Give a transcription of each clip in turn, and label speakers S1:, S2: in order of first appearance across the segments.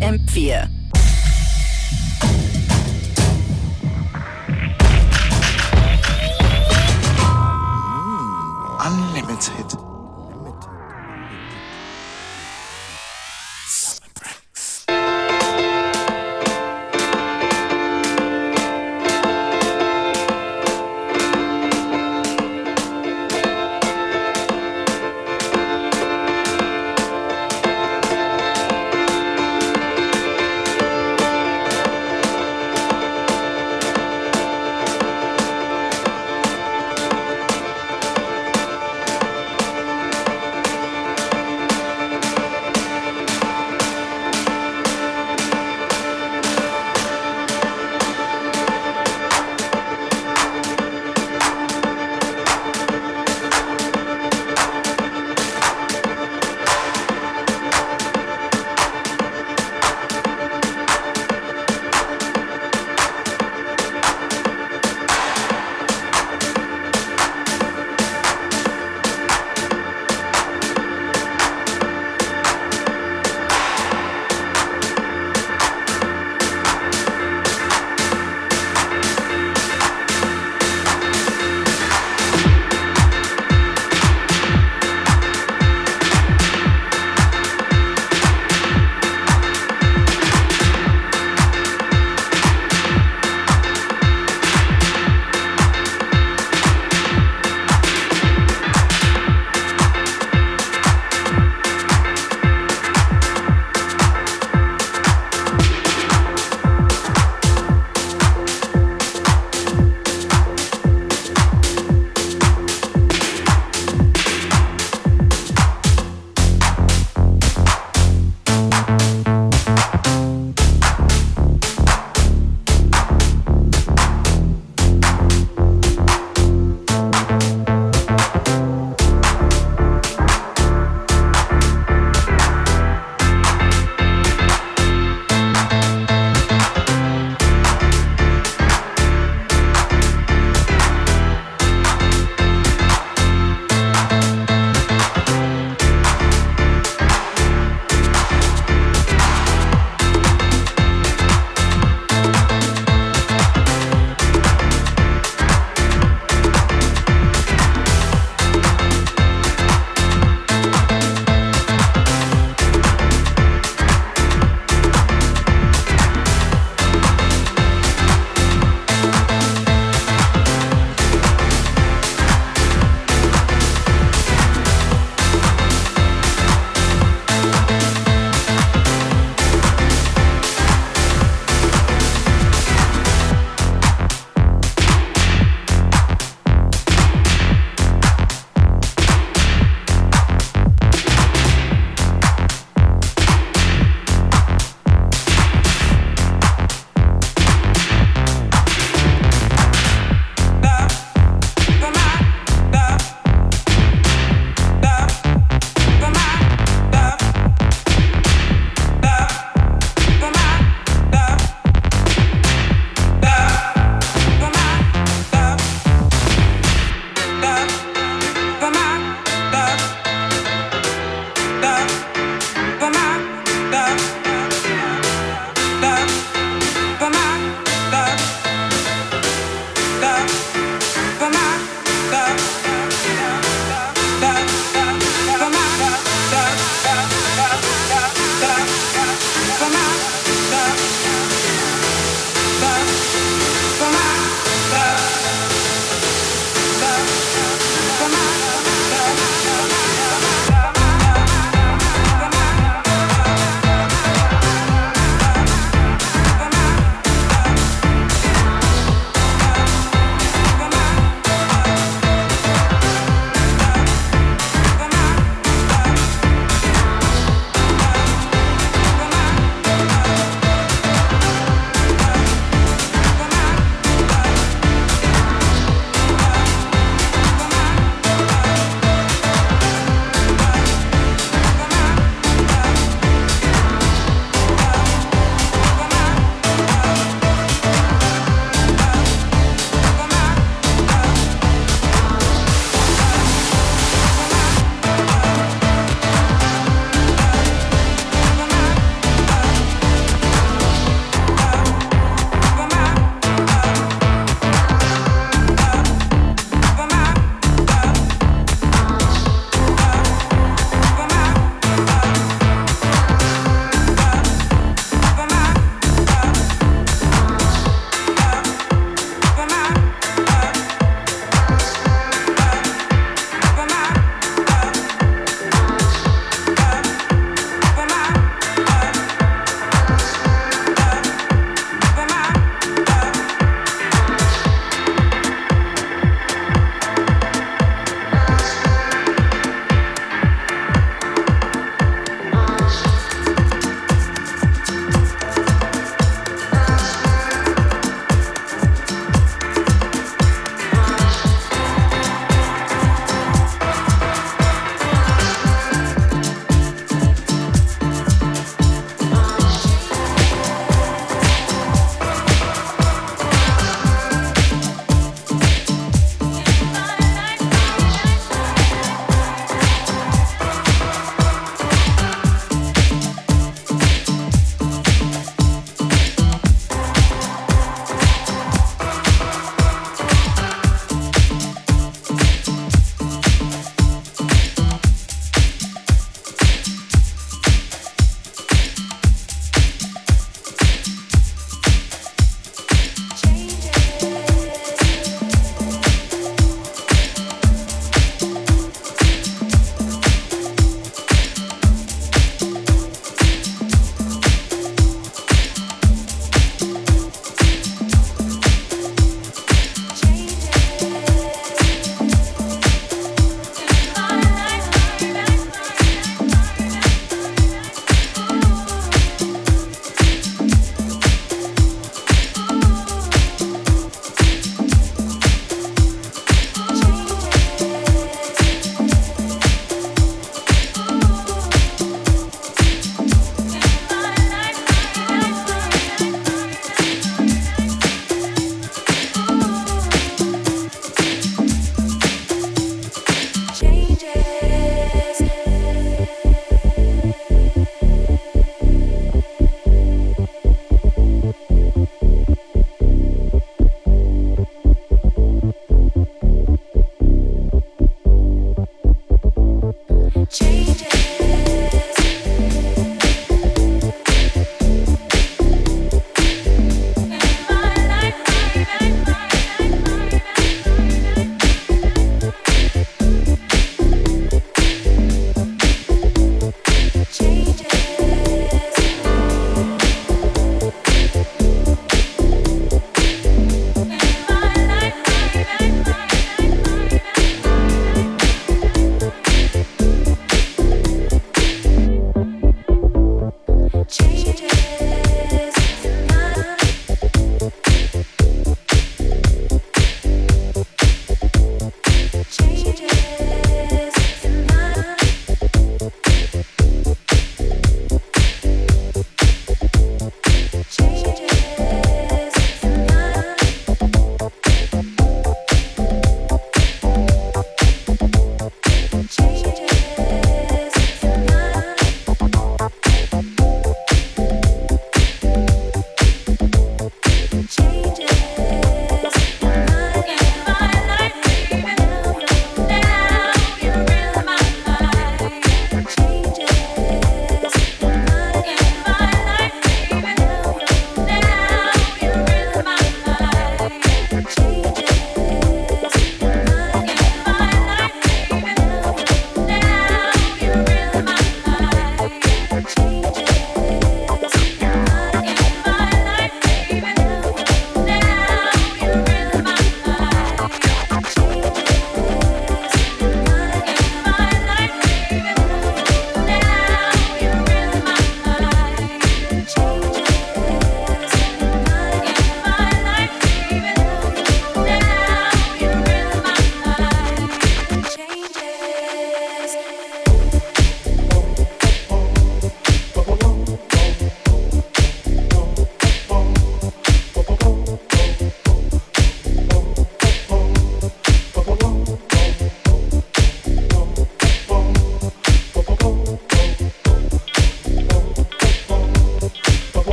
S1: FM4.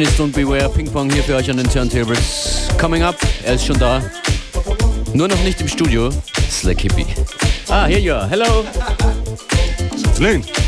S2: Functionist und Beware Ping Pong hier für euch an den Turntables. Coming up, er ist schon da. Nur noch nicht im Studio. Slack Hippie. Ah, here you are. Hello.
S3: Afternoon.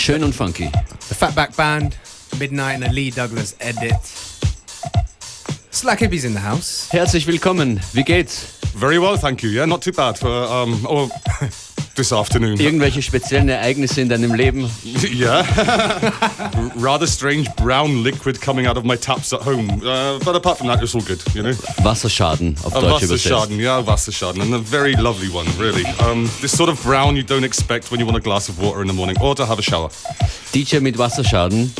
S2: Schön und funky.
S4: The Fatback Band, Midnight and a Lee Douglas edit. Slack Hippies in the house.
S2: Herzlich willkommen. Wie geht's?
S3: Very well, thank you. Yeah, not too bad for um, oh, this afternoon.
S2: Irgendwelche speziellen Ereignisse in deinem Leben?
S3: yeah. Rather strange brown liquid coming out of my taps at home. Uh, but apart from that, it's all good, you know.
S2: Wasserschaden auf
S3: A
S2: Deutsch übersetzt.
S3: Wasserschaden, yeah, Wasserschaden, and a very lovely one, really. Um, this sort of brown you don't expect when you want a glass of water in the morning or to have a shower.
S2: DJ mit Wasserschaden.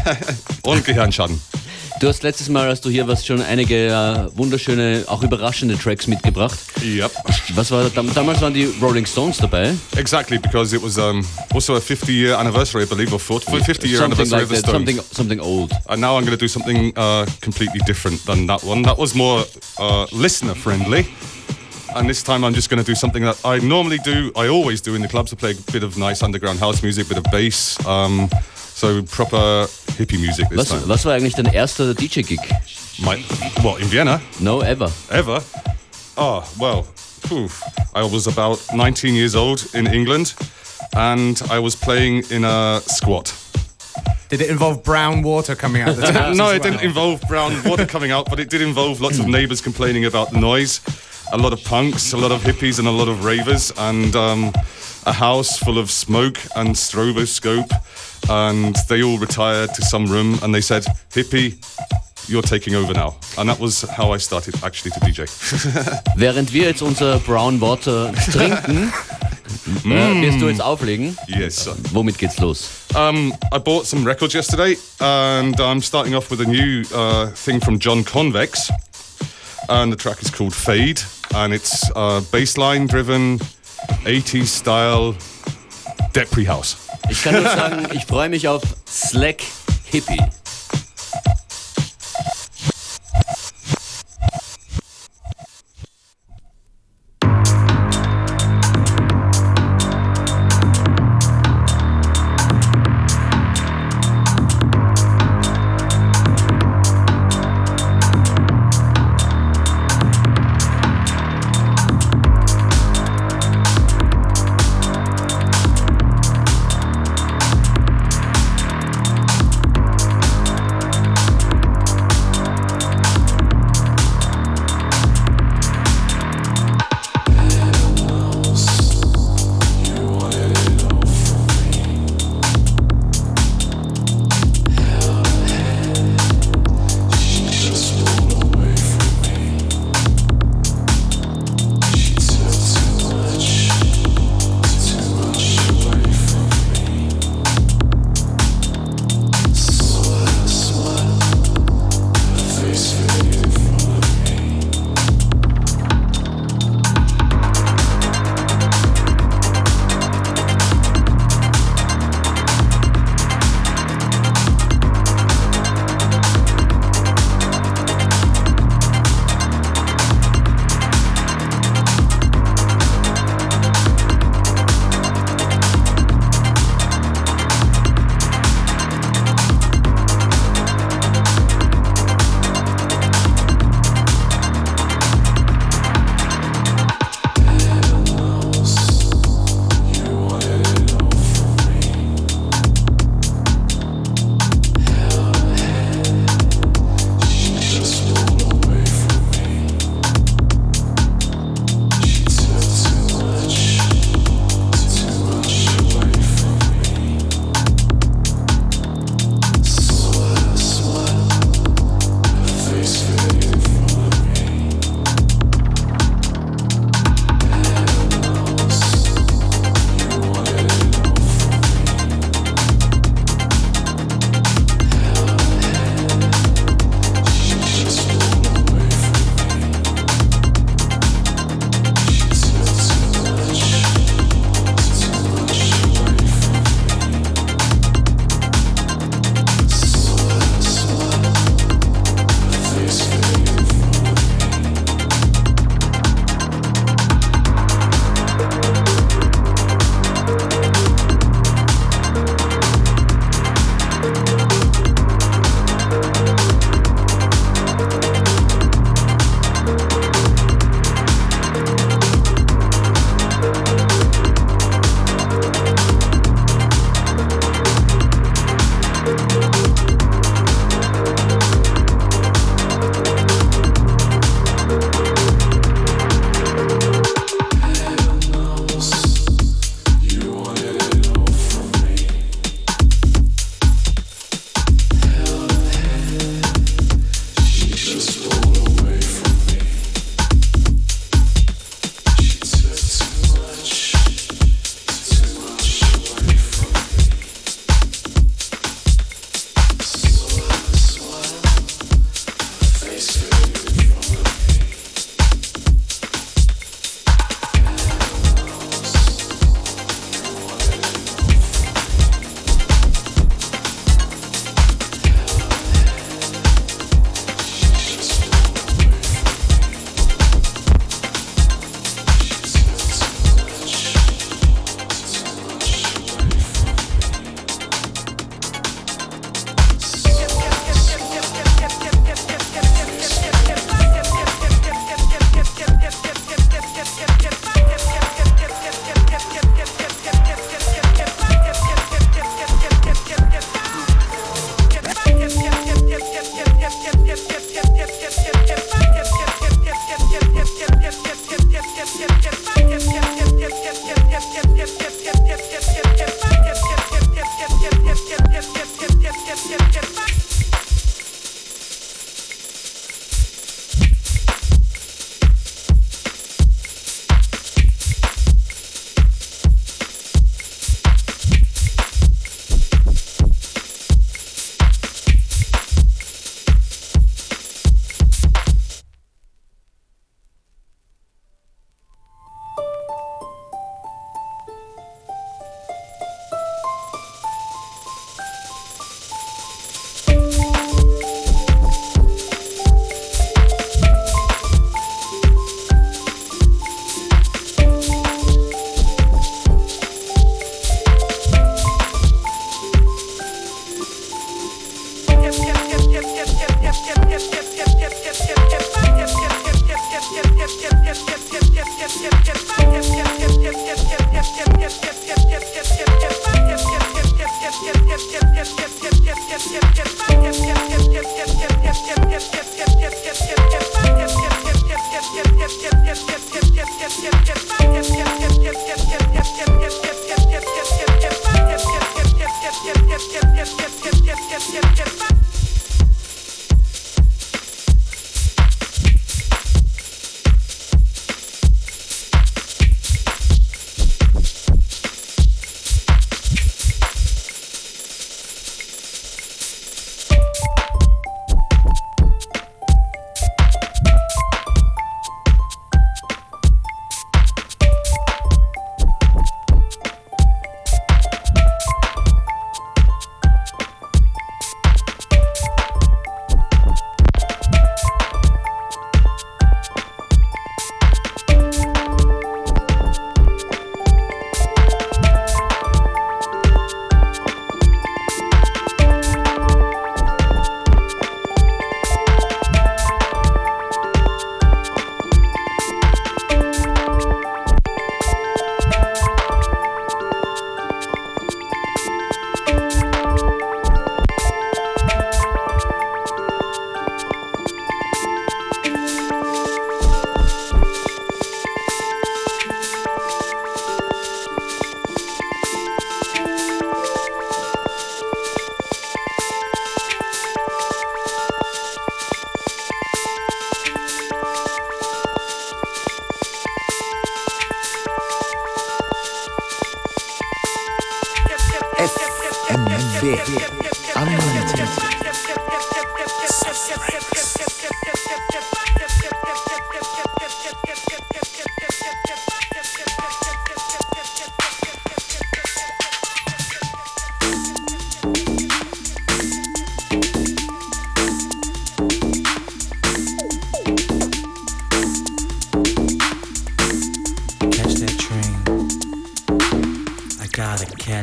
S3: Und Gehirnschaden.
S2: Du hast letztes Mal, als du hier warst, schon einige äh, wunderschöne, auch überraschende Tracks mitgebracht.
S3: Yep.
S2: Was war dam damals waren die Rolling Stones dabei.
S3: Exactly, because it was um, also a 50 year anniversary, I believe, or 40, 50 year
S2: something
S3: anniversary
S2: like
S3: of the Stones.
S2: something something old.
S3: And now I'm going to do something uh, completely different than that one. That was more uh, listener friendly. And this time I'm just going to do something that I normally do, I always do in the clubs. I play a bit of nice underground house music, bit of bass. Um, so proper hippie music this
S2: Was,
S3: time.
S2: was war eigentlich dein erster DJ-Gig?
S3: My, what, in Vienna?
S2: No, ever.
S3: Ever? Oh, well, phew. I was about 19 years old in England and I was playing in a squat.
S4: Did it involve brown water coming out of the taps?
S3: no,
S4: as
S3: it didn't involve brown water coming out, but it did involve lots of neighbours complaining about the noise, a lot of punks, a lot of hippies, and a lot of ravers. And um, a house full of smoke and stroboscope, and they all retired to some room, and they said, "Hippie, you're taking over now." And that was how I started actually to DJ.
S2: Während wir jetzt unser Brown Water trinken, äh, wirst du jetzt auflegen.
S3: yes. Sir.
S2: Womit geht's los?
S3: Um, I bought some records yesterday, and I'm starting off with a new uh, thing from John Convex, and the track is called Fade, and it's uh, bassline driven, 80s style, Depri House.
S2: Ich kann nur sagen, ich freue mich auf Slack Hippie.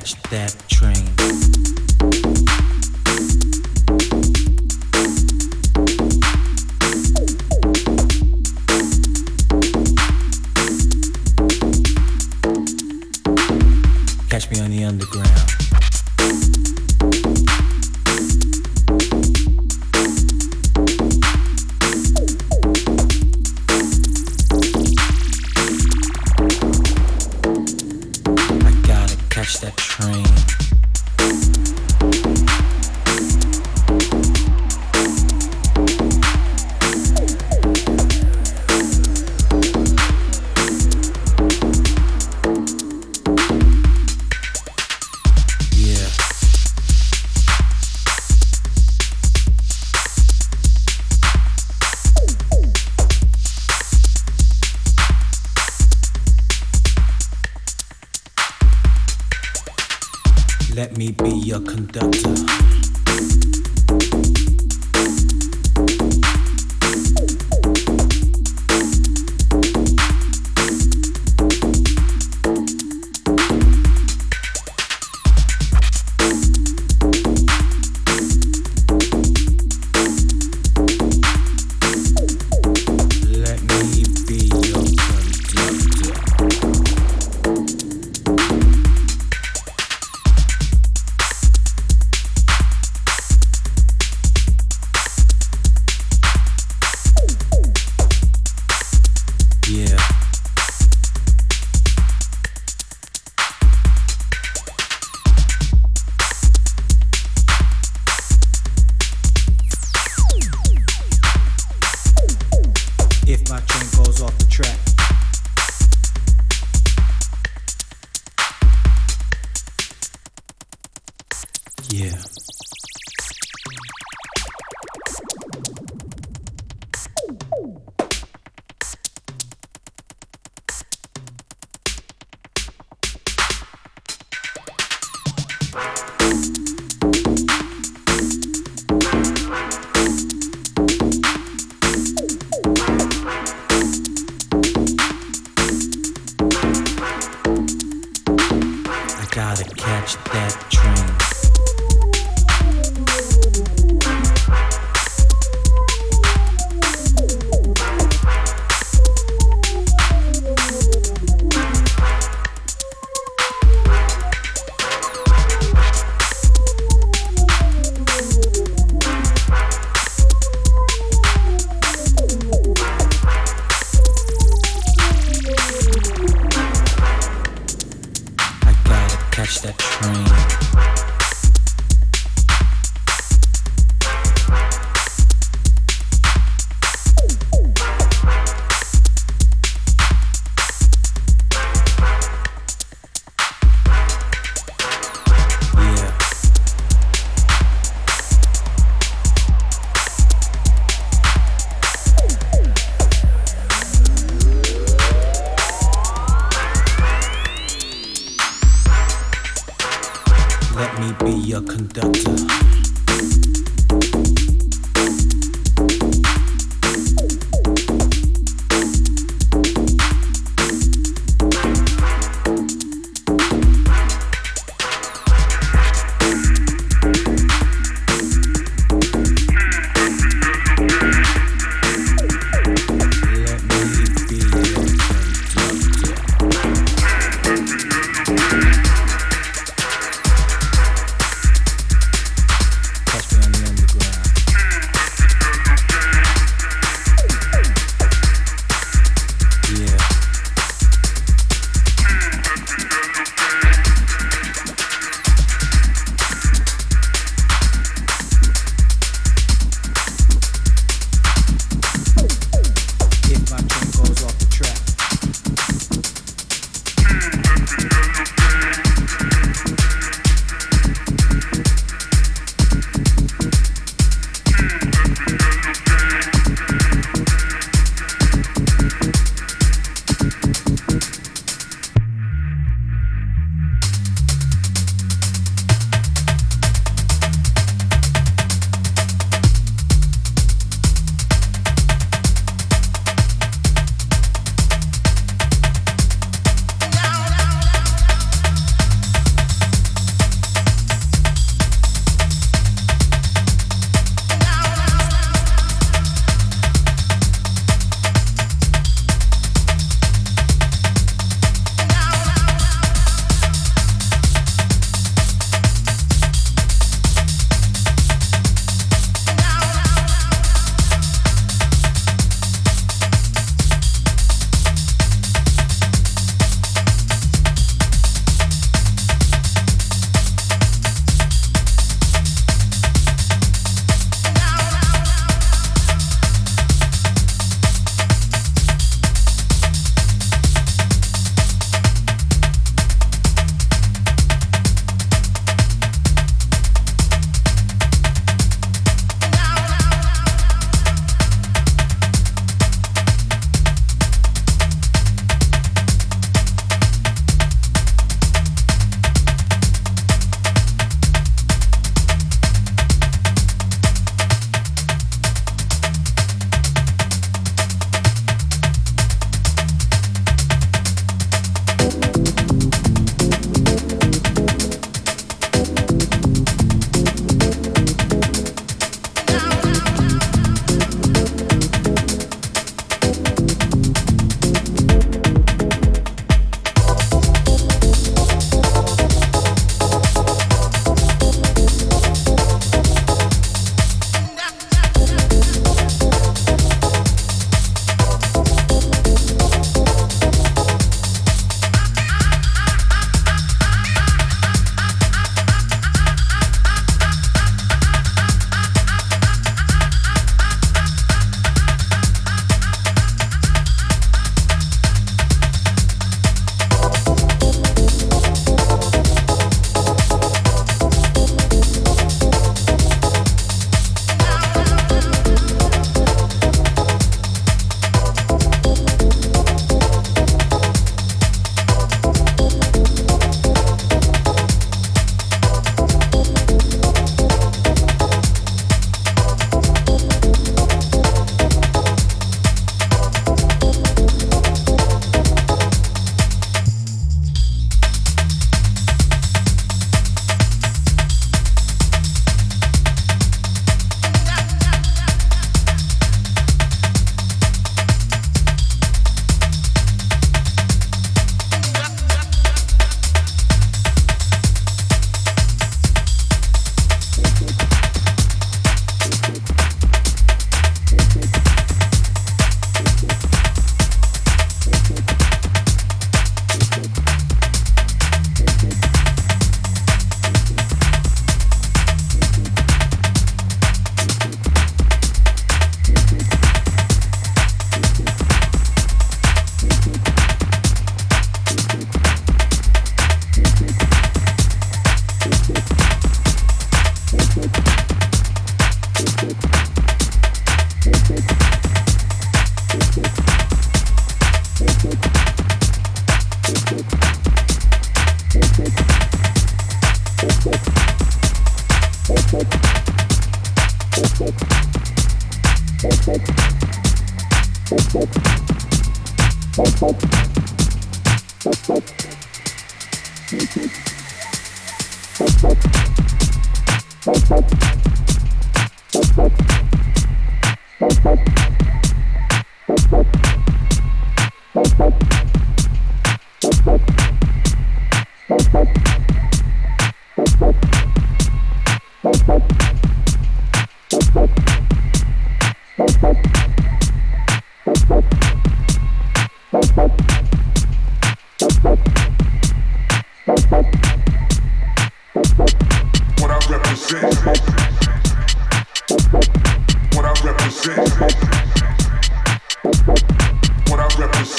S5: catch that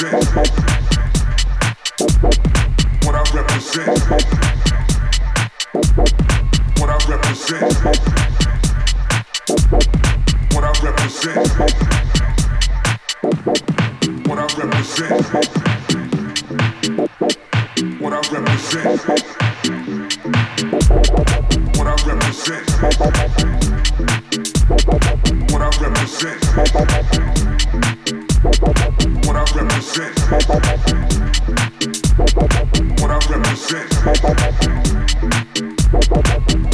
S5: represent. What I represent. What I represent. What I represent. What I represent. What I represent. What I represent. What I represent. Represent. What I represent.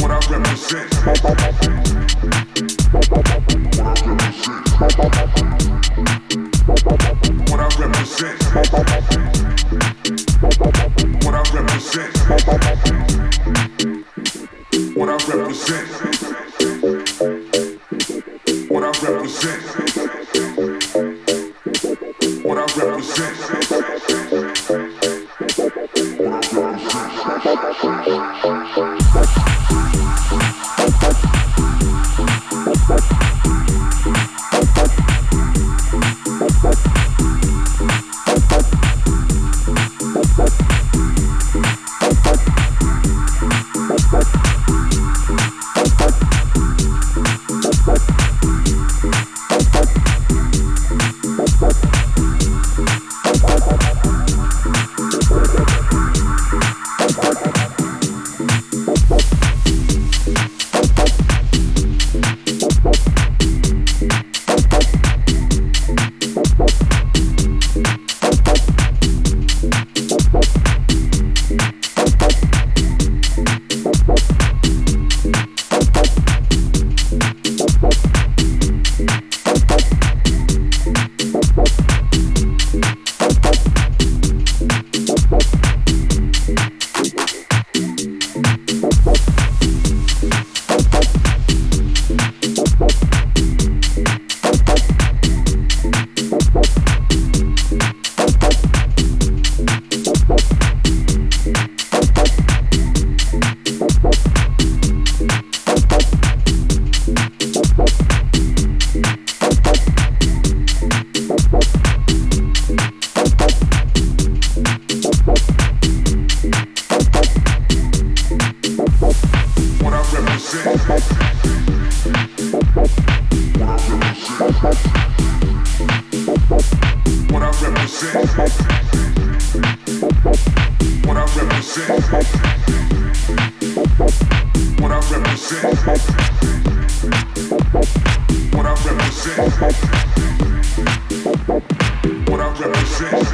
S5: What I represent.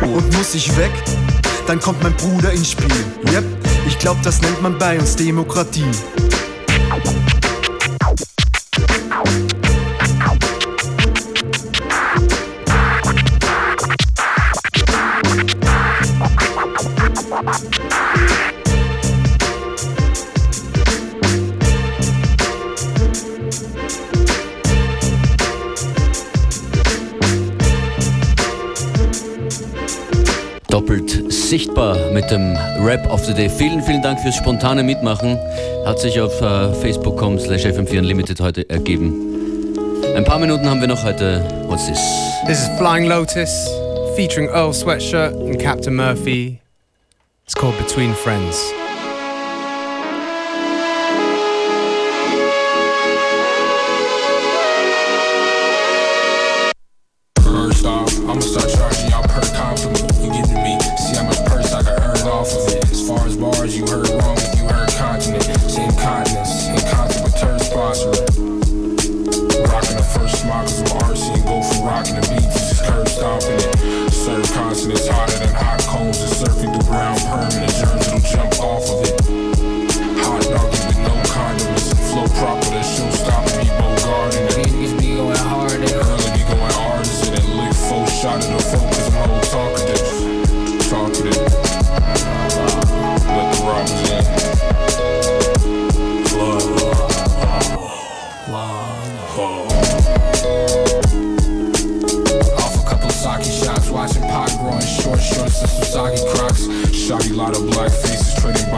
S6: Und muss ich weg? Dann kommt mein Bruder ins Spiel. Yep, ich glaub, das nennt man bei uns Demokratie.
S2: Sichtbar mit dem Rap of the Day. Vielen, vielen Dank fürs spontane Mitmachen. Hat sich auf äh, facebook.com slash fm4 unlimited heute ergeben. Ein paar Minuten haben wir noch heute. What's this?
S4: This is Flying Lotus featuring Earl Sweatshirt and Captain Murphy. It's called Between Friends.
S7: Bars, you heard wrong you heard continent. Say continents. In concert with Turd sponsoring. Rocking the first smokers with RC go from rocking the beats. Curb stomping it. Serve consonants hotter than hot cones and surfing through brown permanent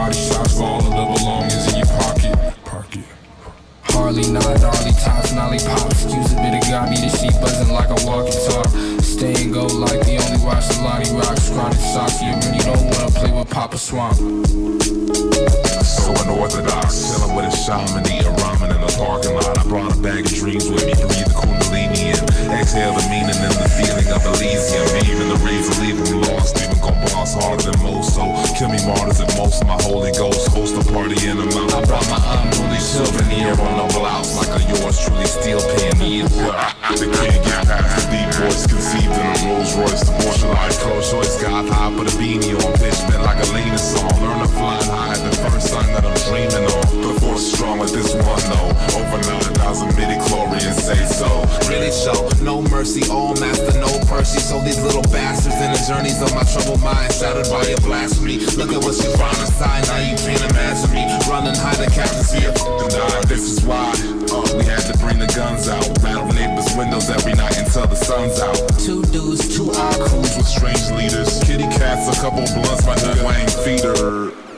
S7: body shots for all of the belongings in your pocket. Pocket. Harley, not gnarly tops, nolly pops. Use a bit of got me, the sheet buzzing like a walkie talk. Stay and go like the only watch the Lottie rocks. Chronic socks, you really don't wanna play with Papa Swamp.
S5: So unorthodox, chilling with a shaman, eating ramen in the parking lot. I brought a bag of dreams with me, breathe the kundalini in. Exhale the meaning and the feeling of Elysium. Even the reason, them lost, even gon' boss harder than most. So kill me martyrs and most my Holy Ghost. Host a party in the mount. I brought my unruly souvenir on the blouse, like a yours truly steel pioneer. They
S8: journeys of my troubled mind, shattered by your blasphemy. Look at what you found inside, now you can't imagine me running high the captaincy of
S5: And this is why uh, we had to bring the guns out. Rattle neighbors' windows every night until the sun's out.
S9: two dudes, two
S5: I crews with strange leaders. Kitty cats, a couple blunts, my nigga Wayne feeder.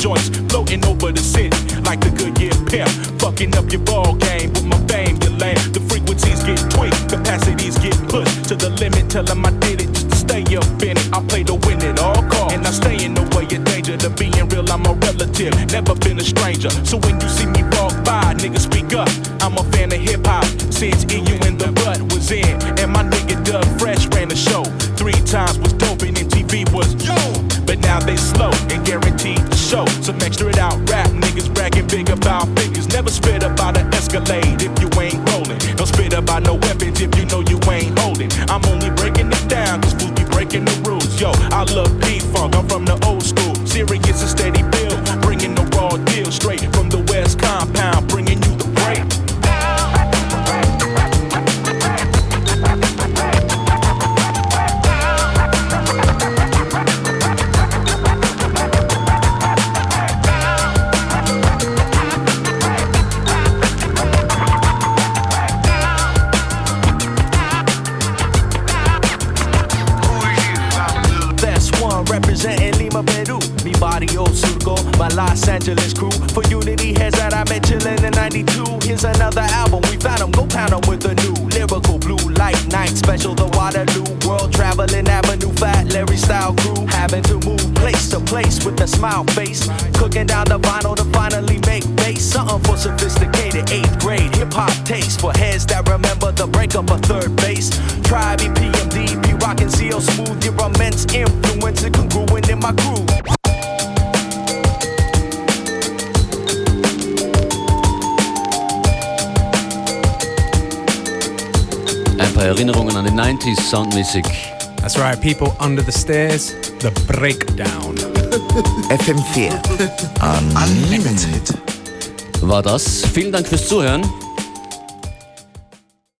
S10: Joints.
S2: Soundmäßig.
S4: That's right, people under the stairs, the breakdown.
S1: FM4
S6: Unlimited.
S2: War das. Vielen Dank fürs Zuhören.